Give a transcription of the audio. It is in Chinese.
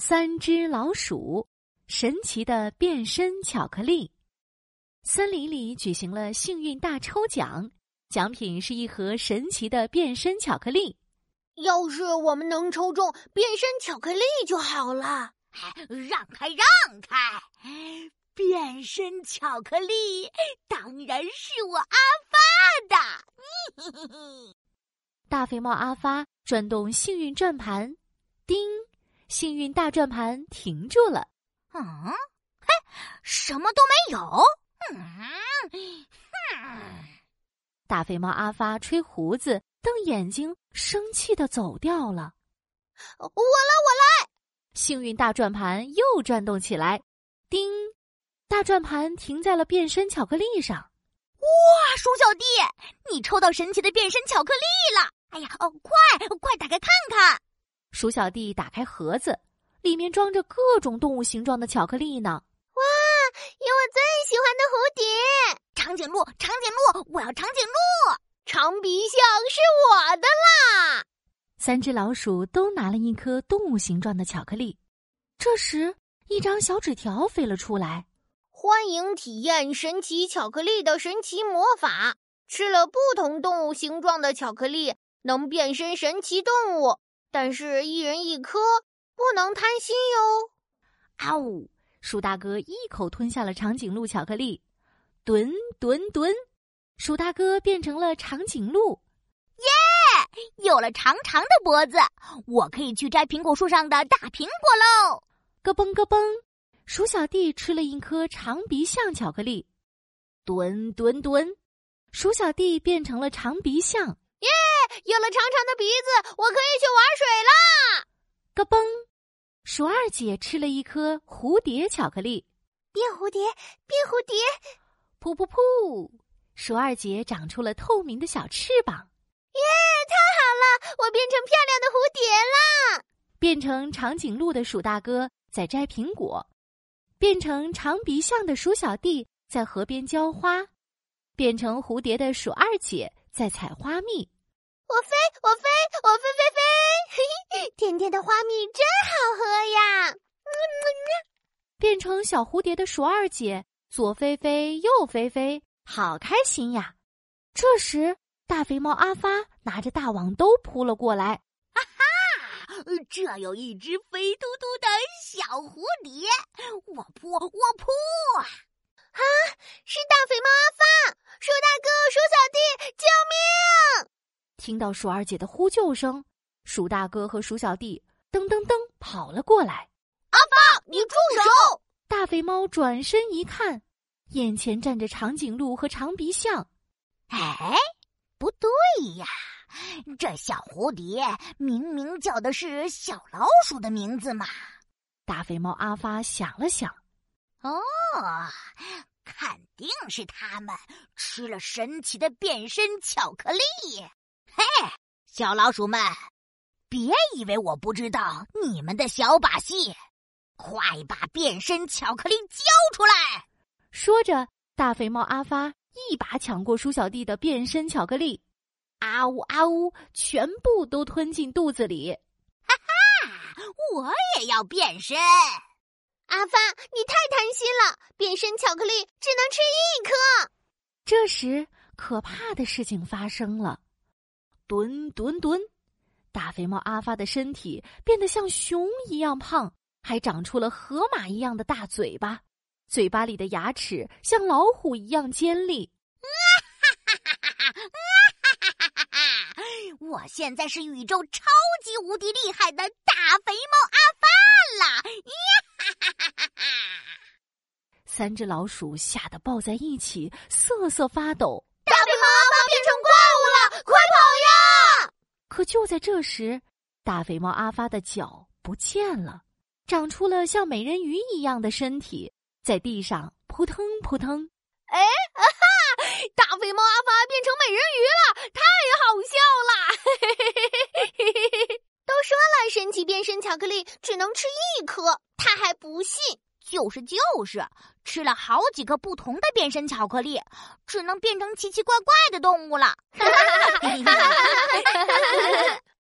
三只老鼠，神奇的变身巧克力。森林里举行了幸运大抽奖，奖品是一盒神奇的变身巧克力。要是我们能抽中变身巧克力就好了！让开，让开！变身巧克力当然是我阿发的。大肥猫阿发转动幸运转盘，叮。幸运大转盘停住了。嗯，嘿，什么都没有。嗯，哼！大肥猫阿发吹胡子、瞪眼睛，生气的走掉了。我来，我来！幸运大转盘又转动起来。叮！大转盘停在了变身巧克力上。哇，鼠小弟，你抽到神奇的变身巧克力了！哎呀，哦，快快打开看看！鼠小弟打开盒子，里面装着各种动物形状的巧克力呢。哇，有我最喜欢的蝴蝶！长颈鹿，长颈鹿，我要长颈鹿！长鼻象是我的啦！三只老鼠都拿了一颗动物形状的巧克力。这时，一张小纸条飞了出来：“欢迎体验神奇巧克力的神奇魔法！吃了不同动物形状的巧克力，能变身神奇动物。”但是，一人一颗，不能贪心哟。啊呜！鼠大哥一口吞下了长颈鹿巧克力，吨吨吨，鼠大哥变成了长颈鹿。耶！有了长长的脖子，我可以去摘苹果树上的大苹果喽。咯嘣咯嘣，鼠小弟吃了一颗长鼻象巧克力，吨吨吨，鼠小弟变成了长鼻象。耶！有了长长的鼻子，我可以去玩水啦！咯嘣，鼠二姐吃了一颗蝴蝶巧克力，变蝴蝶，变蝴蝶，噗噗噗！鼠二姐长出了透明的小翅膀，耶！太好了，我变成漂亮的蝴蝶啦！变成长颈鹿的鼠大哥在摘苹果，变成长鼻象的鼠小弟在河边浇花，变成蝴蝶的鼠二姐在采花蜜。我飞，我飞，我飞飞飞！嘿嘿，甜甜的花蜜真好喝呀！变成小蝴蝶的鼠二姐左飞飞，右飞飞，好开心呀！这时，大肥猫阿发拿着大网兜扑了过来。哈哈，这有一只肥嘟嘟的小蝴蝶，我扑，我扑！啊，是大肥猫阿发，鼠大哥，鼠！听到鼠二姐的呼救声，鼠大哥和鼠小弟噔噔噔跑了过来。阿发，你住手！大肥猫转身一看，眼前站着长颈鹿和长鼻象。哎，不对呀，这小蝴蝶明明叫的是小老鼠的名字嘛。大肥猫阿发想了想，哦，肯定是他们吃了神奇的变身巧克力。嘿，小老鼠们，别以为我不知道你们的小把戏，快把变身巧克力交出来！说着，大肥猫阿发一把抢过鼠小弟的变身巧克力，啊呜啊呜，全部都吞进肚子里。哈哈，我也要变身！阿发，你太贪心了，变身巧克力只能吃一颗。这时，可怕的事情发生了。蹲蹲蹲，大肥猫阿发的身体变得像熊一样胖，还长出了河马一样的大嘴巴，嘴巴里的牙齿像老虎一样尖利。哈哈哈哈哈！哈哈！我现在是宇宙超级无敌厉害的大肥猫阿发啦！呀哈哈哈哈！三只老鼠吓得抱在一起，瑟瑟发抖。大肥猫阿发变成怪物了，快跑呀！可就在这时，大肥猫阿发的脚不见了，长出了像美人鱼一样的身体，在地上扑腾扑腾。哎，啊哈！大肥猫阿发变成美人鱼了，太好笑了！都说了，神奇变身巧克力只能吃一颗，就是就是，吃了好几个不同的变身巧克力，只能变成奇奇怪怪的动物了。